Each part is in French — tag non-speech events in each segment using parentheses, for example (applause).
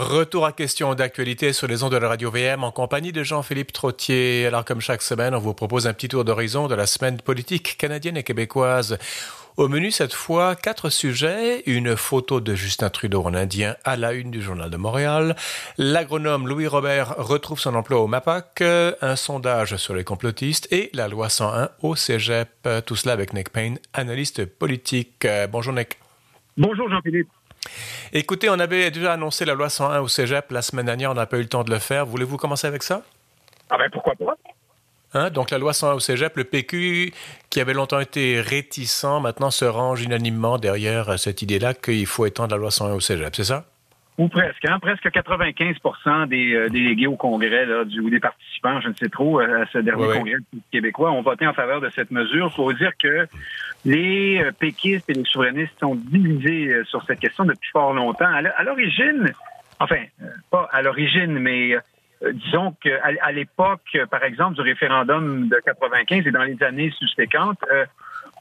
Retour à questions d'actualité sur les ondes de la radio VM en compagnie de Jean-Philippe Trottier. Alors comme chaque semaine, on vous propose un petit tour d'horizon de la semaine politique canadienne et québécoise. Au menu cette fois, quatre sujets. Une photo de Justin Trudeau en indien à la une du Journal de Montréal. L'agronome Louis Robert retrouve son emploi au MAPAC. Un sondage sur les complotistes et la loi 101 au Cégep. Tout cela avec Nick Payne, analyste politique. Bonjour Nick. Bonjour Jean-Philippe. Écoutez, on avait déjà annoncé la loi 101 au Cégep la semaine dernière, on n'a pas eu le temps de le faire. Voulez-vous commencer avec ça? Ah ben pourquoi pas? Hein? Donc la loi 101 au Cégep, le PQ, qui avait longtemps été réticent, maintenant se range unanimement derrière cette idée-là qu'il faut étendre la loi 101 au Cégep, c'est ça? Ou presque, hein? presque 95% des euh, délégués au Congrès, là, du, ou des participants, je ne sais trop, euh, à ce dernier Congrès québécois, ont voté en faveur de cette mesure. Il faut dire que les euh, péquistes et les souverainistes sont divisés sur cette question depuis fort longtemps. À l'origine, enfin, pas à l'origine, mais disons qu'à l'époque, par exemple, du référendum de 95 et dans les années subséquentes,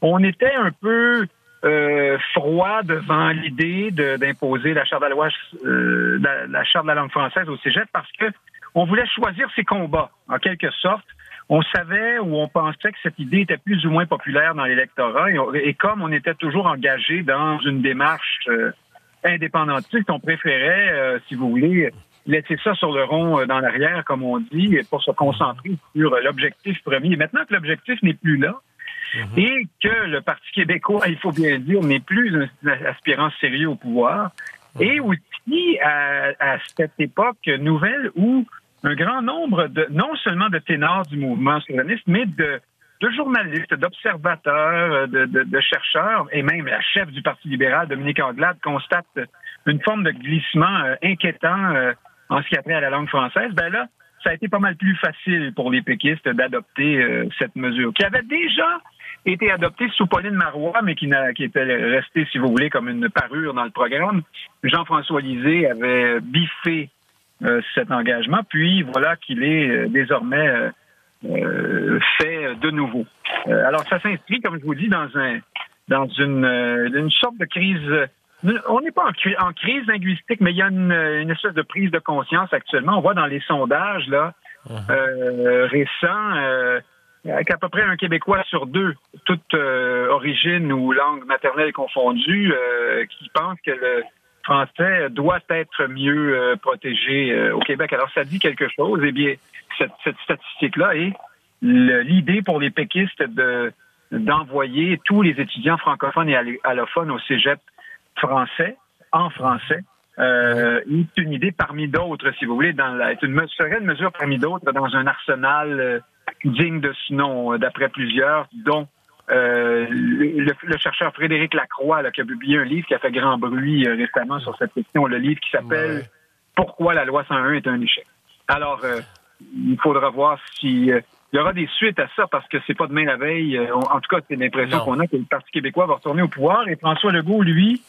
on était un peu euh, froid devant l'idée d'imposer la charte de la euh, la, charte de la langue française au cégep parce que on voulait choisir ses combats, en quelque sorte. On savait ou on pensait que cette idée était plus ou moins populaire dans l'électorat et, comme on était toujours engagé dans une démarche euh, indépendantiste, on préférait, euh, si vous voulez, laisser ça sur le rond dans l'arrière, comme on dit, pour se concentrer sur l'objectif premier. Maintenant que l'objectif n'est plus là, Mhm. et que le Parti québécois, il faut bien dire, n'est plus un aspirant sérieux au pouvoir. Mhm. Et aussi à, cette époque nouvelle où un grand nombre de, non seulement de ténors du mouvement souverainiste, mais de, de journalistes, d'observateurs, de, de, chercheurs, et même la chef du Parti libéral, Dominique Anglade, constate une forme de glissement euh, inquiétant euh, en ce qui a trait à la langue française. Ben là, ça a été pas mal plus facile pour les péquistes d'adopter euh, cette mesure, qui avait déjà été adopté sous Pauline Marois, mais qui, qui était resté, si vous voulez, comme une parure dans le programme. Jean-François Lisée avait biffé euh, cet engagement, puis voilà qu'il est euh, désormais euh, fait de nouveau. alors, ça s'inscrit, comme je vous dis, dans un dans une, une sorte de crise. On n'est pas en, en, crise linguistique, mais il y a une, une, espèce de prise de conscience actuellement. On voit dans les sondages là uh-huh. récents qu'à peu près un Québécois sur deux, toute euh, origine ou langue maternelle confondue, euh, qui pense que le français doit être mieux euh, protégé au Québec. Alors, ça dit quelque chose. Eh bien, cette, statistique-là est l'idée pour les péquistes de d'envoyer tous les étudiants francophones et allophones au cégep français, en français, euh, est une idée parmi d'autres, si vous voulez, dans la, une, serait une mesure parmi d'autres dans un arsenal digne de ce nom, euh, d'après plusieurs, dont euh, le, chercheur Frédéric Lacroix, là, qui a publié un livre qui a fait grand bruit euh, récemment sur cette question, le livre qui s'appelle Pourquoi la loi 101 est un échec? Alors, il faudra voir si il y aura des suites à ça parce que c'est pas demain la veille. en tout cas, c'est l'impression qu'on a que le Parti québécois va retourner au pouvoir et François Legault, lui,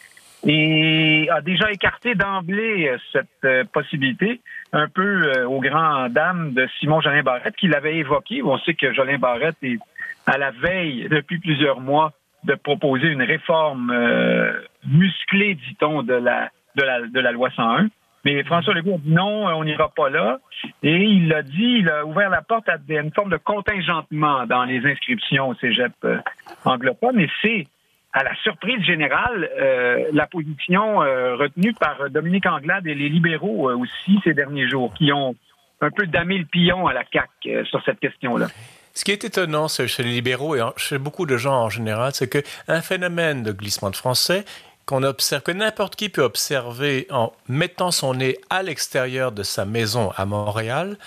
et a déjà écarté d'emblée cette possibilité un peu euh, aux grandes dames de Simon Jolin Barrette qui l'avait évoqué. On sait que Jolin Barrette est à la veille depuis plusieurs mois de proposer une réforme euh, musclée, dit-on, de la, de, la, de la loi 101. Mais François Legault a dit non, on n'ira pas là. Et il a dit, il a ouvert la porte à une forme de contingentement dans les inscriptions au cégep euh, anglophone. Et c'est à la surprise générale, euh, la position euh, retenue par Dominique Anglade et les libéraux euh, aussi ces derniers jours, qui ont un peu damé le pion à la CAQ sur cette question-là. Ce qui est étonnant chez les libéraux et chez beaucoup de gens en général, c'est qu'un phénomène de glissement de français qu'on observe, que n'importe qui peut observer en mettant son nez à l'extérieur de sa maison à Montréal,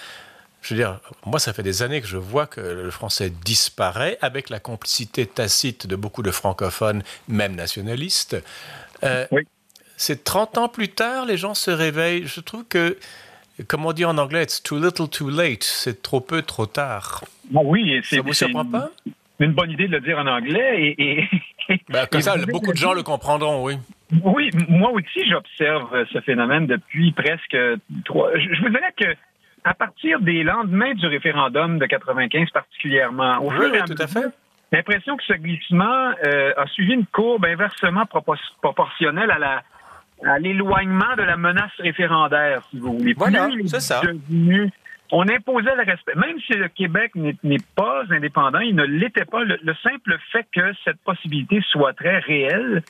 je veux dire, moi, ça fait des années que je vois que le français disparaît avec la complicité tacite de beaucoup de francophones, même nationalistes. Euh, c'est 30 ans plus tard, les gens se réveillent. Je trouve que, comme on dit en anglais, it's too little, too late. C'est trop peu, trop tard. Ah oui, ça vous surprend pas? Une bonne idée de le dire en anglais. Et, ben, comme ça, beaucoup de gens le comprendront, oui. Oui, moi aussi, j'observe ce phénomène depuis presque trois. Je vous dirais que à partir des lendemains du référendum de 95 particulièrement, au oui, tout à fait. l'impression que ce glissement euh, a suivi une courbe inversement proportionnelle à la à l'éloignement de la menace référendaire, si vous voulez. Voilà, c'est ça. on imposait le respect. Même si le Québec n'est pas indépendant, il ne l'était pas. Le, simple fait que cette possibilité soit très réelle,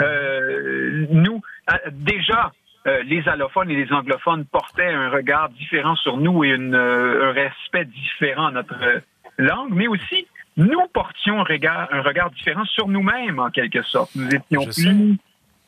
euh, nous, euh, déjà, euh, les allophones et les anglophones portaient un regard différent sur nous et une, un respect différent à notre langue, mais aussi nous portions un regard, un regard différent sur nous-mêmes, en quelque sorte. Nous étions plus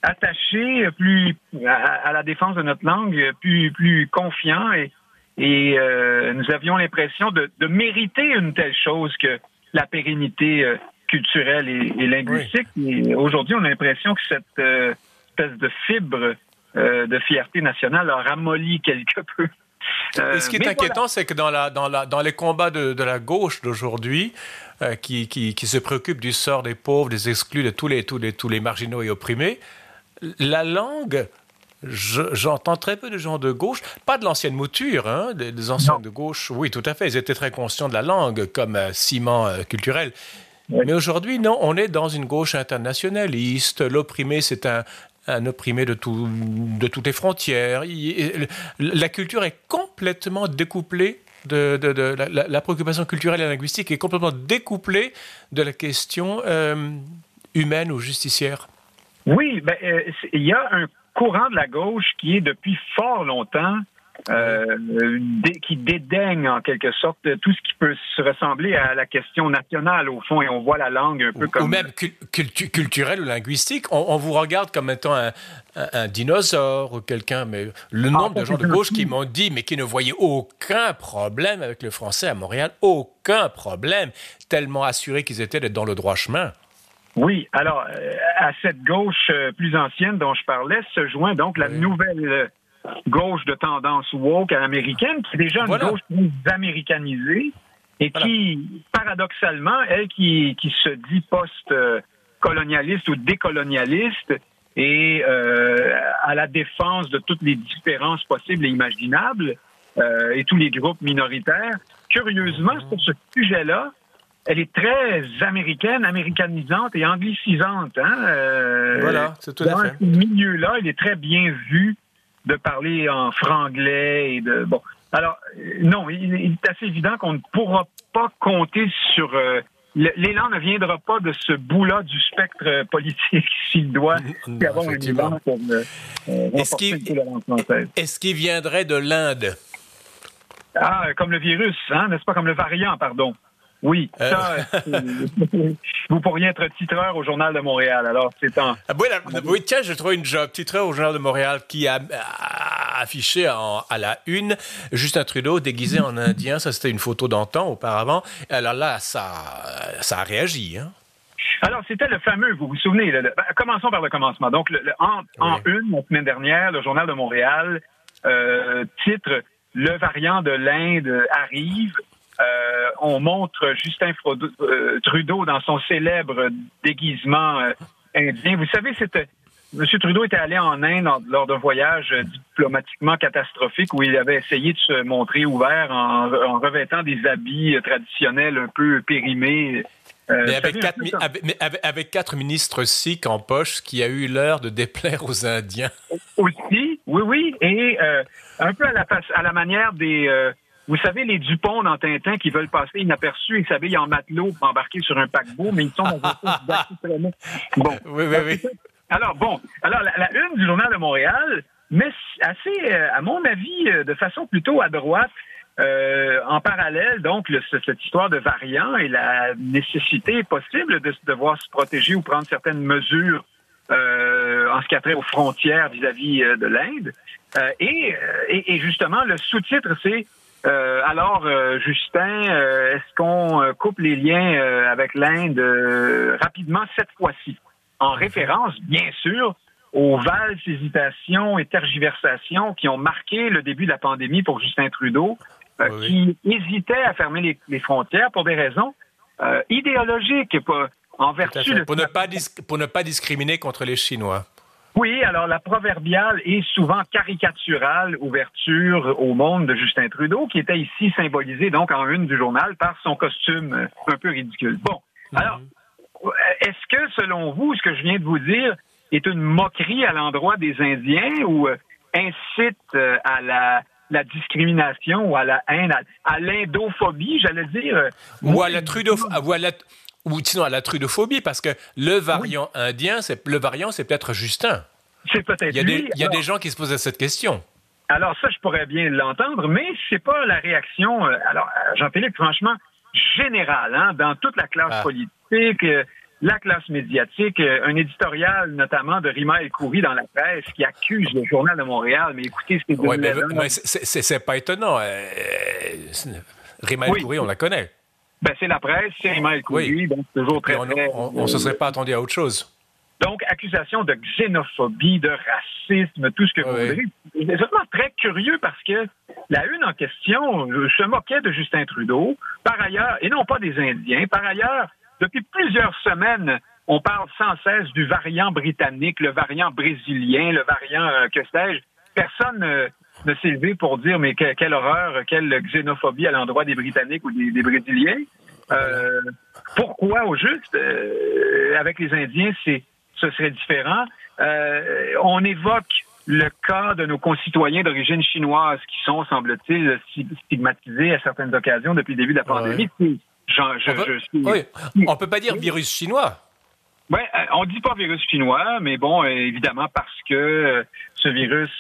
attachés, plus à, la défense de notre langue, plus, plus confiants et, et euh, nous avions l'impression de, de, mériter une telle chose que la pérennité euh, culturelle et, linguistique. Et aujourd'hui, on a l'impression que cette euh, espèce de fibre de fierté nationale a ramolli quelque peu. et ce qui est inquiétant, c'est que dans, la, dans, la, dans les combats de, de la gauche d'aujourd'hui, qui, qui, qui, se préoccupent du sort des pauvres, des exclus, de tous les, tous les, tous les marginaux et opprimés, la langue, j'entends très peu de gens de gauche, pas de l'ancienne mouture, hein, des, anciens de gauche, oui, tout à fait, ils étaient très conscients de la langue comme euh, ciment euh, culturel. Mais aujourd'hui, non, on est dans une gauche internationaliste. L'opprimé, c'est un, opprimé de, de toutes les frontières. la culture est complètement découplée de, la, préoccupation culturelle et linguistique est complètement découplée de la question euh, humaine ou justicière. Oui, ben, euh, il y a un courant de la gauche qui est depuis fort longtemps euh, qui dédaigne en quelque sorte tout ce qui peut se ressembler à la question nationale au fond et on voit la langue un peu comme... Ou même culturelle ou linguistique. On, vous regarde comme étant un, dinosaure ou quelqu'un, mais le ah, nombre de gens de gauche qui m'ont dit mais qui ne voyaient aucun problème avec le français à Montréal, aucun problème, tellement assurés qu'ils étaient d'être dans le droit chemin. Oui, alors euh, à cette gauche euh, plus ancienne dont je parlais se joint donc la nouvelle euh, gauche de tendance woke américaine, qui est déjà une gauche plus américanisée et qui, paradoxalement, elle qui, qui se dit post-colonialiste ou décolonialiste et à la défense de toutes les différences possibles et imaginables et tous les groupes minoritaires, curieusement, sur ce sujet-là, elle est très américaine, américanisante et anglicisante. Hein? Euh, voilà, c'est tout à fait. Dans ce milieu-là, il est très bien vu de parler en franglais et de bon. Alors euh, non, il, est assez évident qu'on ne pourra pas compter sur euh, l'élan ne viendra pas de ce bout-là du spectre politique (laughs) s'il doit y avoir un élan pour Est-ce qu'il viendrait de l'Inde? Ah, comme le virus, hein, n'est-ce pas? Comme le variant, pardon. Oui, euh. ça, (laughs) vous pourriez être titreur au Journal de Montréal. Alors, c'est un. Ah, oui, tiens, j'ai trouvé une job. Titreur au Journal de Montréal qui a, affiché à la une Justin Trudeau déguisé en Indien. Ça, c'était une photo d'antan auparavant. Alors là, ça, ça a réagi. Hein? Alors, c'était le fameux, vous vous souvenez, ben, commençons par le commencement. Donc, en, une, la semaine dernière, le Journal de Montréal euh, titre Le variant de l'Inde arrive. Euh, on montre Justin euh, Trudeau dans son célèbre déguisement euh, indien. Vous savez, c'était M. Trudeau était allé en Inde lors d'un voyage diplomatiquement catastrophique où il avait essayé de se montrer ouvert en, revêtant des habits traditionnels un peu périmés. mais, avec quatre, ministres sikhs en poche, qui a eu l'heure de (laughs) déplaire aux Indiens. Aussi, oui, oui. Et un peu à la, à la manière des vous savez, les Dupont dans Tintin qui veulent passer inaperçus et s'habillent en matelot pour embarquer sur un paquebot, mais ils sont dans un (laughs) Bon. Oui, oui, oui. Alors, bon. Alors, la, une du Journal de Montréal, mais assez, euh, à mon avis, euh, de façon plutôt à droite, euh, en parallèle, donc, cette histoire de variants et la nécessité possible de devoir se protéger ou prendre certaines mesures en ce qui a trait aux frontières vis-à-vis de l'Inde. et, et, justement, le sous-titre, c'est euh, alors, euh, Justin, euh, est-ce qu'on coupe les liens avec l'Inde rapidement cette fois-ci? En référence, bien sûr, aux valses, hésitations et tergiversations qui ont marqué le début de la pandémie pour Justin Trudeau, qui hésitait à fermer les, frontières pour des raisons idéologiques, pas en vertu pour, ne pas pour ne pas discriminer contre les Chinois. Oui, alors la proverbiale et souvent caricaturale ouverture au monde de Justin Trudeau, qui était ici symbolisée donc en une du journal par son costume un peu ridicule. Bon, mhm. alors, est-ce que selon vous, ce que je viens de vous dire, est une moquerie à l'endroit des Indiens ou incite à la la discrimination ou à la haine, à, l'indophobie, j'allais dire? Ou à la ou sinon à la trudophobie, parce que le variant indien, c'est le variant, c'est peut-être Justin. C'est peut-être. Il y a, des, il y a des gens qui se posaient cette question. Alors ça, je pourrais bien l'entendre, mais c'est pas la réaction. Euh, alors Jean-Philippe, franchement, générale, hein, dans toute la classe ah. politique. Euh, la classe médiatique, euh, un éditorial notamment de Rima El Khoury dans la presse qui accuse le Journal de Montréal. Mais écoutez, c'est ouais, mais, c'est pas étonnant. Euh, Rima El Khoury, on la connaît. Ben, c'est la presse, c'est Rima El Khoury, donc toujours très... On ne se serait pas attendu à autre chose. Donc, accusation de xénophobie, de racisme, tout ce que vous voulez. C'est vraiment très curieux parce que la une en question se moquait de Justin Trudeau, par ailleurs, et non pas des Indiens, par ailleurs, depuis plusieurs semaines, on parle sans cesse du variant britannique, le variant brésilien, le variant euh, que sais-je. Personne euh, s'est levé pour dire mais quelle horreur, quelle xénophobie à l'endroit des Britanniques ou des, Brésiliens. Euh, pourquoi au juste avec les Indiens c'est ce serait différent? On évoque le cas de nos concitoyens d'origine chinoise qui sont, semble-t-il, stigmatisés à certaines occasions depuis le début de la pandémie on, peut, peut pas dire virus chinois. Oui, euh, on dit pas virus chinois, mais bon, euh, évidemment parce que euh, ce virus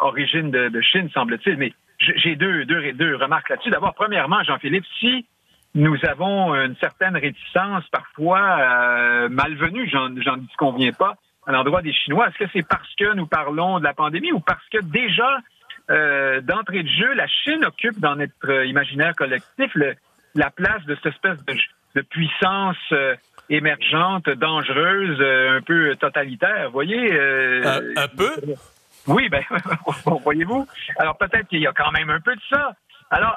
origine de, Chine, semble-t-il. Mais j'ai deux, deux, deux remarques là-dessus. D'abord, premièrement, Jean-Philippe, si nous avons une certaine réticence parfois malvenue, j'en dis qu'on vient pas, à l'endroit des Chinois, est-ce que c'est parce que nous parlons de la pandémie ou parce que déjà, d'entrée de jeu, la Chine occupe dans notre imaginaire collectif le, la place de cette espèce de, puissance euh, émergente, dangereuse, euh, un peu totalitaire. Vous voyez? Euh, un, peu? Oui, ben, (laughs) voyez-vous? Alors peut-être qu'il y a quand même un peu de ça. Alors,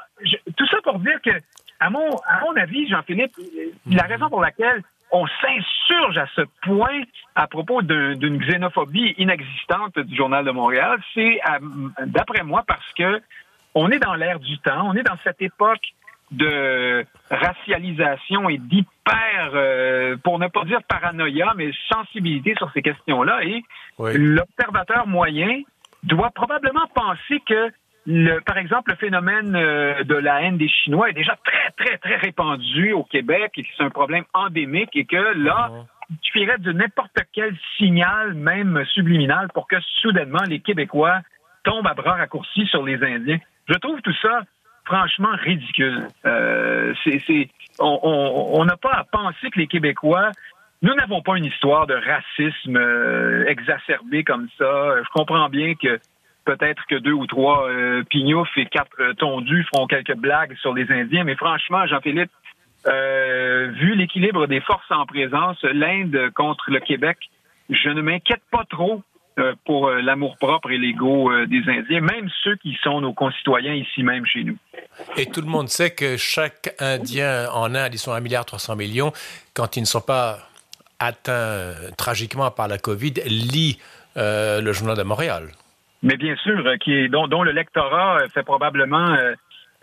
tout ça pour dire que, à mon, à mon avis, Jean-Philippe, la raison pour laquelle on s'insurge à ce point à propos d'une xénophobie inexistante du Journal de Montréal, c'est, d'après moi, parce que on est dans l'ère du temps, on est dans cette époque de racialisation et d'hyper, euh, pour ne pas dire paranoïa, mais sensibilité sur ces questions-là. Et l'observateur moyen doit probablement penser que, le, par exemple, le phénomène euh, de la haine des Chinois est déjà très, très, très répandu au Québec et que c'est un problème endémique et que là, uh-huh. il suffirait de n'importe quel signal, même subliminal, pour que soudainement les Québécois tombent à bras raccourcis sur les Indiens. Je trouve tout ça franchement ridicule. Euh, on n'a pas à penser que les Québécois, nous n'avons pas une histoire de racisme euh, exacerbé comme ça. Je comprends bien que peut-être que deux ou trois euh, pignoufs et quatre tondus feront quelques blagues sur les Indiens, mais franchement, Jean-Philippe, vu l'équilibre des forces en présence, l'Inde contre le Québec, je ne m'inquiète pas trop pour l'amour-propre et l'ego des Indiens, même ceux qui sont nos concitoyens ici même chez nous. Et tout le monde sait que chaque Indien en Inde, ils sont 1,3 milliard millions, quand ils ne sont pas atteints tragiquement par la COVID, lit euh, le journal de Montréal. Mais bien sûr, euh, qui est, dont, le lectorat euh, fait probablement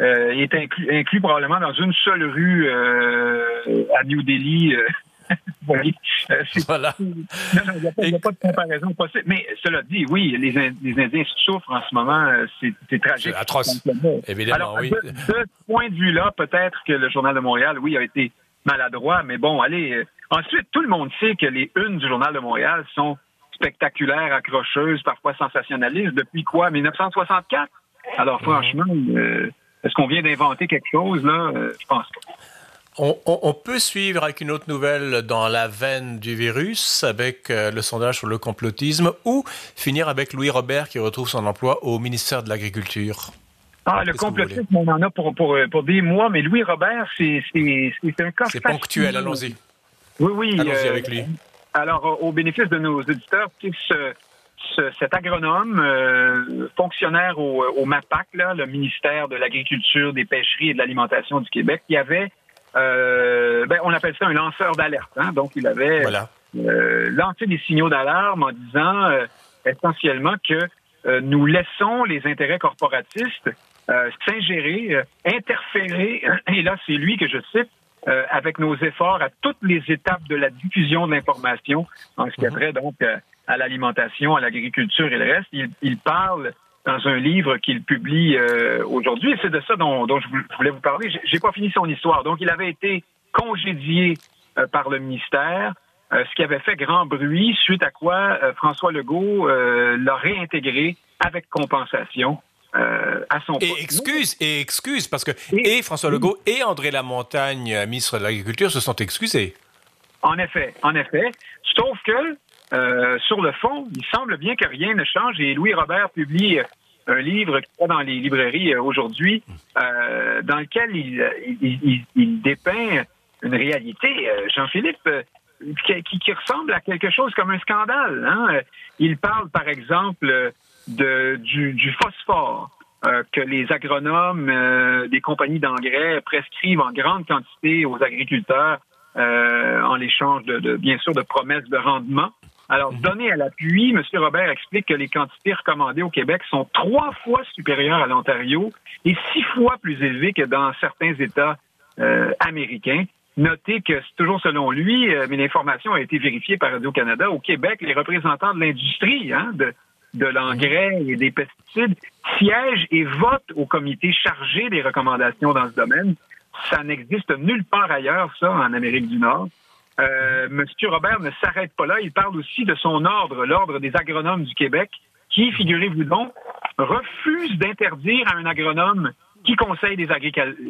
est inclus, probablement dans une seule rue à New Delhi. (laughs) Euh, voilà. (laughs) Non, il n'y a, pas de comparaison possible. Mais cela dit, oui, les, Indiens souffrent en ce moment. Euh, c'est tragique. C'est atroce. Évidemment, oui. De, ce point de vue-là, peut-être que le Journal de Montréal, oui, a été maladroit, mais bon, allez. Euh, ensuite, tout le monde sait que les unes du Journal de Montréal sont spectaculaires, accrocheuses, parfois sensationnalistes. Depuis quoi? 1964? Alors, mhm. franchement, est-ce qu'on vient d'inventer quelque chose, là? je pense pas. On, peut suivre avec une autre nouvelle dans la veine du virus avec euh, le sondage sur le complotisme ou finir avec Louis Robert qui retrouve son emploi au ministère de l'Agriculture. Ah, le complotisme, on en a pour, pour, pour, des mois, mais Louis Robert, c'est un cas C'est ponctuel, allons-y. Oui, oui. Allons-y avec lui. Euh, alors, au bénéfice de nos éditeurs, ce, cet agronome, euh, fonctionnaire au, au MAPAC, là, le ministère de l'Agriculture, des Pêcheries et de l'Alimentation du Québec, qui avait euh, ben, on appelle ça un lanceur d'alerte. Hein? Donc, il avait euh, lancé des signaux d'alarme en disant euh, essentiellement que nous laissons les intérêts corporatistes s'ingérer, interférer, (clears throat) et là, c'est lui que je cite, euh, avec nos efforts à toutes les étapes de la diffusion de l'information en ce qui a mhm. trait donc euh, à l'alimentation, à l'agriculture et le reste. Il, il, parle dans un livre qu'il publie euh, aujourd'hui, et c'est de ça dont, dont, je voulais vous parler. J'ai pas fini son histoire. Donc, il avait été congédié par le ministère, ce qui avait fait grand bruit, suite à quoi François Legault l'a réintégré avec compensation euh, à son et excuse, et excuse, parce que et, François Legault et André Lamontagne, euh, ministre de l'Agriculture, se sont excusés. En effet, en effet. Sauf que, euh, sur le fond, il semble bien que rien ne change et Louis Robert publie un livre qui est dans les librairies aujourd'hui, dans lequel il, dépeint une réalité, Jean-Philippe, qui, ressemble à quelque chose comme un scandale. Hein. Il parle, par exemple, de, du, phosphore euh, que les agronomes euh, des compagnies d'engrais prescrivent en grande quantité aux agriculteurs euh, en l'échange de, bien sûr de promesses de rendement. Alors, mhm. donné à l'appui, M. Robert explique que les quantités recommandées au Québec sont trois fois supérieures à l'Ontario et six fois plus élevées que dans certains États américains. Notez que c'est toujours selon lui, mais l'information a été vérifiée par Radio-Canada, au Québec, les représentants de l'industrie hein, de, de l'engrais et des pesticides siègent et votent au comité chargé des recommandations dans ce domaine. Ça n'existe nulle part ailleurs, ça, en Amérique du Nord. Monsieur Robert ne s'arrête pas là. Il parle aussi de son ordre, l'ordre des agronomes du Québec, qui, figurez-vous donc, refuse d'interdire à un agronome qui conseille des,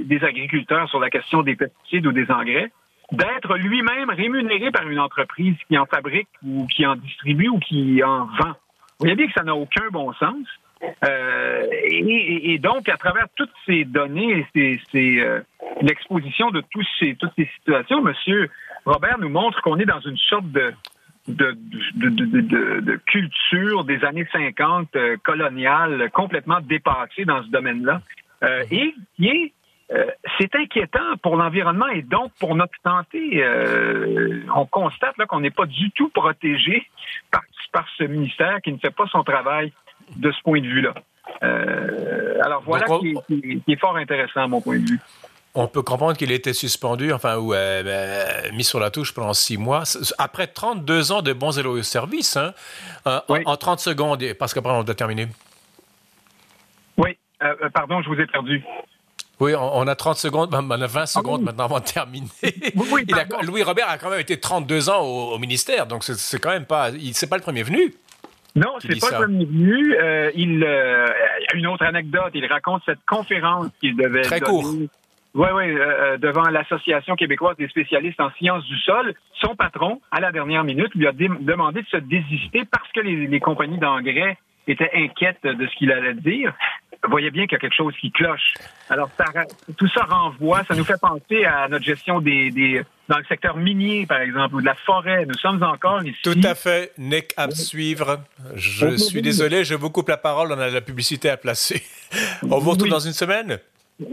des agriculteurs sur la question des pesticides ou des engrais d'être lui-même rémunéré par une entreprise qui en fabrique ou qui en distribue ou qui en vend. Vous voyez bien que ça n'a aucun bon sens. Euh, et, donc, à travers toutes ces données, c'est euh, l'exposition de ces, toutes ces situations, M. Robert nous montre qu'on est dans une sorte de, culture des années 50 euh, coloniale complètement dépassée dans ce domaine-là et qui est c'est inquiétant pour l'environnement et donc pour notre santé. on constate là qu'on n'est pas du tout protégé par ce ministère qui ne fait pas son travail de ce point de vue-là. Euh, alors voilà qui, est fort intéressant à mon point de vue. On peut comprendre qu'il était suspendu, enfin, ou euh, ben, mis sur la touche pendant six mois. Après 32 ans de bons et loyaux services, hein, euh, en, 30 secondes, parce qu'après on doit terminer. Oui, pardon, je vous ai perdu. Oui, on, a 30 secondes, ben, on a 20 secondes ah maintenant avant de terminer. Oui, Louis Robert a quand même été 32 ans au, ministère, donc c'est quand même pas, c'est pas le premier venu. Non, c'est pas le premier venu. Euh, il, euh, une autre anecdote. Il raconte cette conférence qu'il devait Très court. Oui, oui, euh, devant l'Association québécoise des spécialistes en sciences du sol. Son patron, à la dernière minute, lui a demandé de se désister parce que les, les compagnies d'engrais étaient inquiètes de ce qu'il allait dire voyez bien qu'il y a quelque chose qui cloche. Alors, tout ça renvoie, ça nous fait penser à notre gestion des, dans le secteur minier, par exemple, ou de la forêt. Nous sommes encore ici. Tout à fait. Nick, à suivre. Je suis désolé, je vous coupe la parole. On a de la publicité à placer. (laughs) On vous retrouve dans une semaine?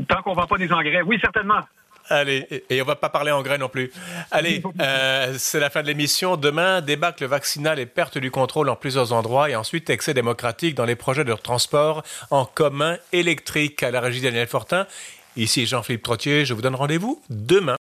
Tant qu'on ne vend pas des engrais. Oui, certainement. Allez, et on va pas parler engrais non plus. Allez, (laughs) euh, c'est la fin de l'émission. Demain, débâcle vaccinal et perte du contrôle en plusieurs endroits et ensuite excès démocratique dans les projets de transport en commun électrique à la régie Daniel Fortin. Ici Jean-Philippe Trottier, je vous donne rendez-vous demain.